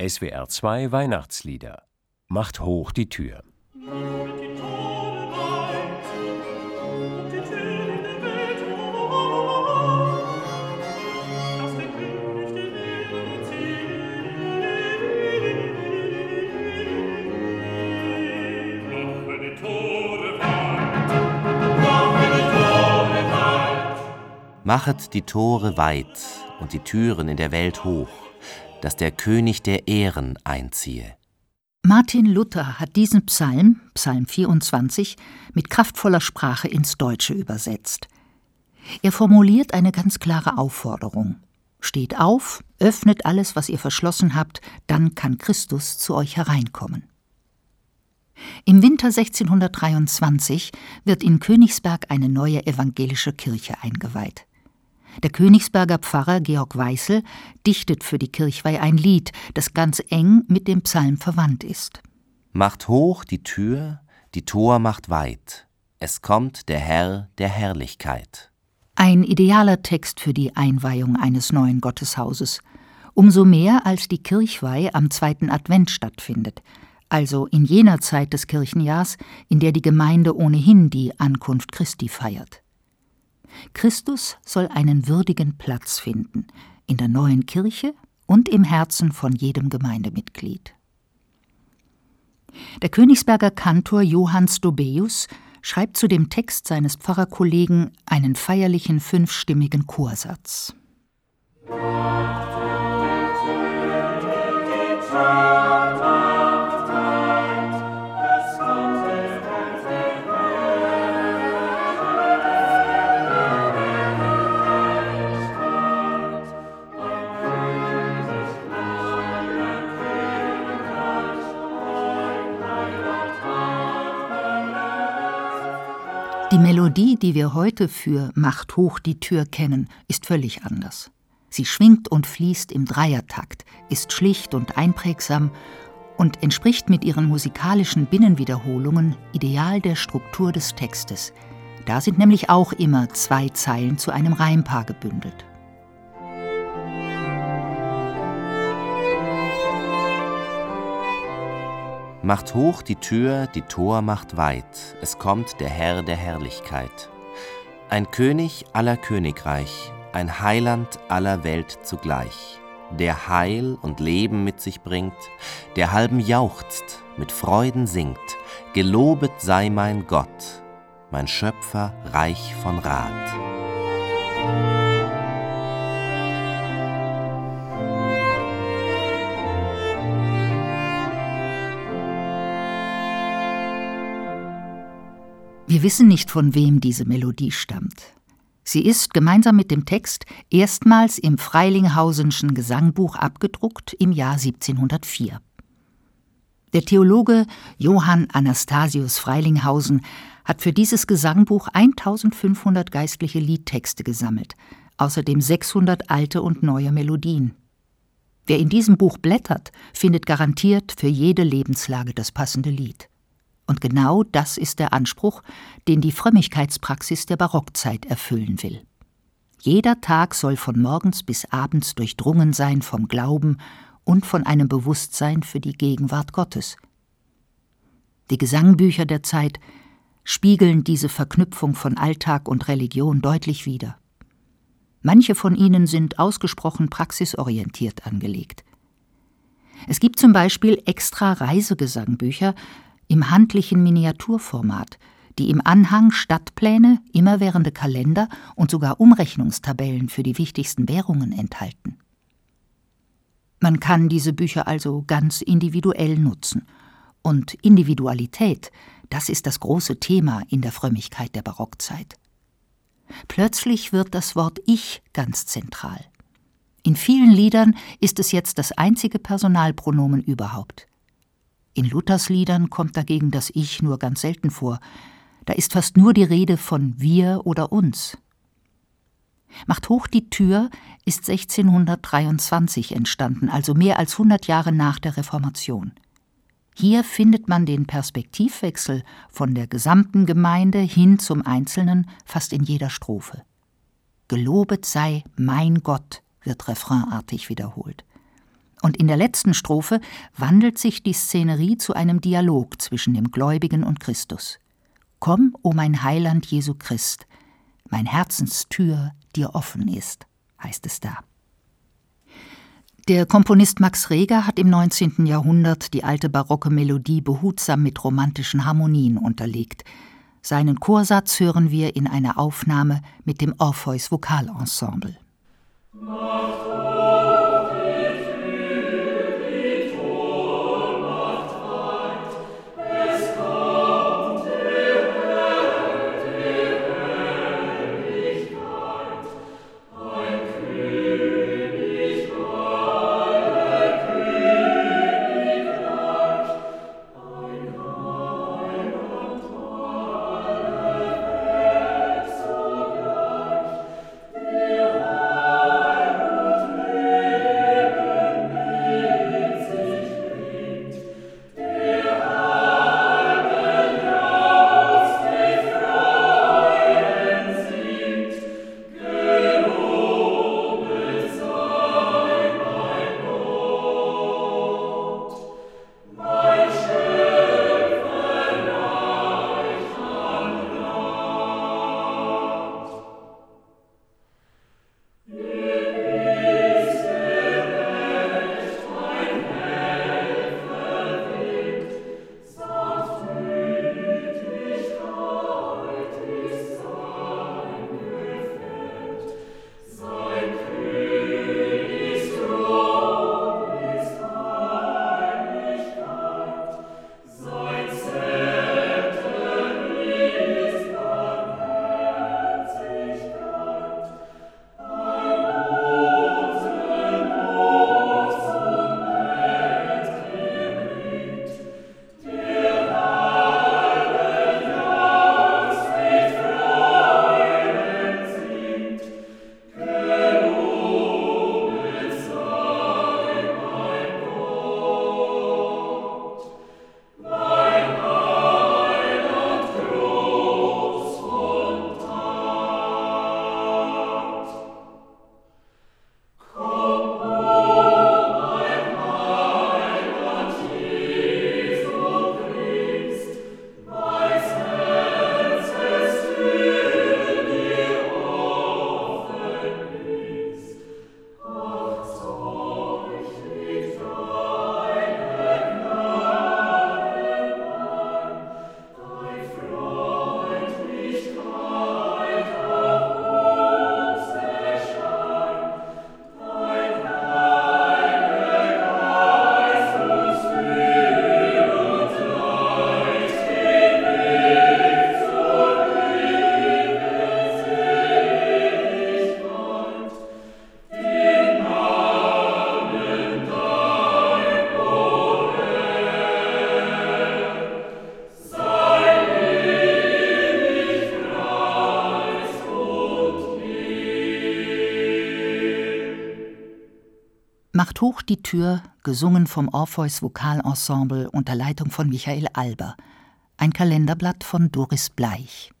SWR 2 Weihnachtslieder. Macht hoch die Tür. Machet die Tore weit und die Türen in der Welt hoch, dass der König der Ehren einziehe. Martin Luther hat diesen Psalm, Psalm 24, mit kraftvoller Sprache ins Deutsche übersetzt. Er formuliert eine ganz klare Aufforderung. Steht auf, öffnet alles, was ihr verschlossen habt, dann kann Christus zu euch hereinkommen. Im Winter 1623 wird in Königsberg eine neue evangelische Kirche eingeweiht. Der Königsberger Pfarrer Georg Weißel dichtet für die Kirchweih ein Lied, das ganz eng mit dem Psalm verwandt ist. Macht hoch die Tür, die Tor macht weit, es kommt der Herr der Herrlichkeit. Ein idealer Text für die Einweihung eines neuen Gotteshauses. Umso mehr, als die Kirchweih am zweiten Advent stattfindet, also in jener Zeit des Kirchenjahrs, in der die Gemeinde ohnehin die Ankunft Christi feiert. Christus soll einen würdigen Platz finden in der neuen Kirche und im Herzen von jedem Gemeindemitglied. Der Königsberger Kantor Johann Stobeus schreibt zu dem Text seines Pfarrerkollegen einen feierlichen fünfstimmigen Chorsatz. Musik Die Melodie, die wir heute für Macht hoch die Tür kennen, ist völlig anders. Sie schwingt und fließt im Dreiertakt, ist schlicht und einprägsam und entspricht mit ihren musikalischen Binnenwiederholungen ideal der Struktur des Textes. Da sind nämlich auch immer zwei Zeilen zu einem Reimpaar gebündelt. Macht hoch die Tür, die Tor macht weit, es kommt der Herr der Herrlichkeit. Ein König aller Königreich, ein Heiland aller Welt zugleich, der Heil und Leben mit sich bringt, der halben jauchzt, mit Freuden singt, gelobet sei mein Gott, mein Schöpfer reich von Rat. Wir wissen nicht, von wem diese Melodie stammt. Sie ist gemeinsam mit dem Text erstmals im Freilinghausenschen Gesangbuch abgedruckt im Jahr 1704. Der Theologe Johann Anastasius Freilinghausen hat für dieses Gesangbuch 1500 geistliche Liedtexte gesammelt, außerdem 600 alte und neue Melodien. Wer in diesem Buch blättert, findet garantiert für jede Lebenslage das passende Lied. Und genau das ist der Anspruch, den die Frömmigkeitspraxis der Barockzeit erfüllen will. Jeder Tag soll von morgens bis abends durchdrungen sein vom Glauben und von einem Bewusstsein für die Gegenwart Gottes. Die Gesangbücher der Zeit spiegeln diese Verknüpfung von Alltag und Religion deutlich wider. Manche von ihnen sind ausgesprochen praxisorientiert angelegt. Es gibt zum Beispiel extra Reisegesangbücher, im handlichen Miniaturformat, die im Anhang Stadtpläne, immerwährende Kalender und sogar Umrechnungstabellen für die wichtigsten Währungen enthalten. Man kann diese Bücher also ganz individuell nutzen. Und Individualität, das ist das große Thema in der Frömmigkeit der Barockzeit. Plötzlich wird das Wort Ich ganz zentral. In vielen Liedern ist es jetzt das einzige Personalpronomen überhaupt. In Luthers Liedern kommt dagegen das Ich nur ganz selten vor. Da ist fast nur die Rede von wir oder uns. Macht hoch die Tür ist 1623 entstanden, also mehr als 100 Jahre nach der Reformation. Hier findet man den Perspektivwechsel von der gesamten Gemeinde hin zum Einzelnen fast in jeder Strophe. Gelobet sei mein Gott, wird refrainartig wiederholt. Und in der letzten Strophe wandelt sich die Szenerie zu einem Dialog zwischen dem Gläubigen und Christus. Komm, o mein Heiland Jesu Christ, mein Herzenstür dir offen ist, heißt es da. Der Komponist Max Reger hat im 19. Jahrhundert die alte barocke Melodie behutsam mit romantischen Harmonien unterlegt. Seinen Chorsatz hören wir in einer Aufnahme mit dem Orpheus Vokalensemble. Macht hoch die Tür, gesungen vom Orpheus Vokalensemble unter Leitung von Michael Alber. Ein Kalenderblatt von Doris Bleich.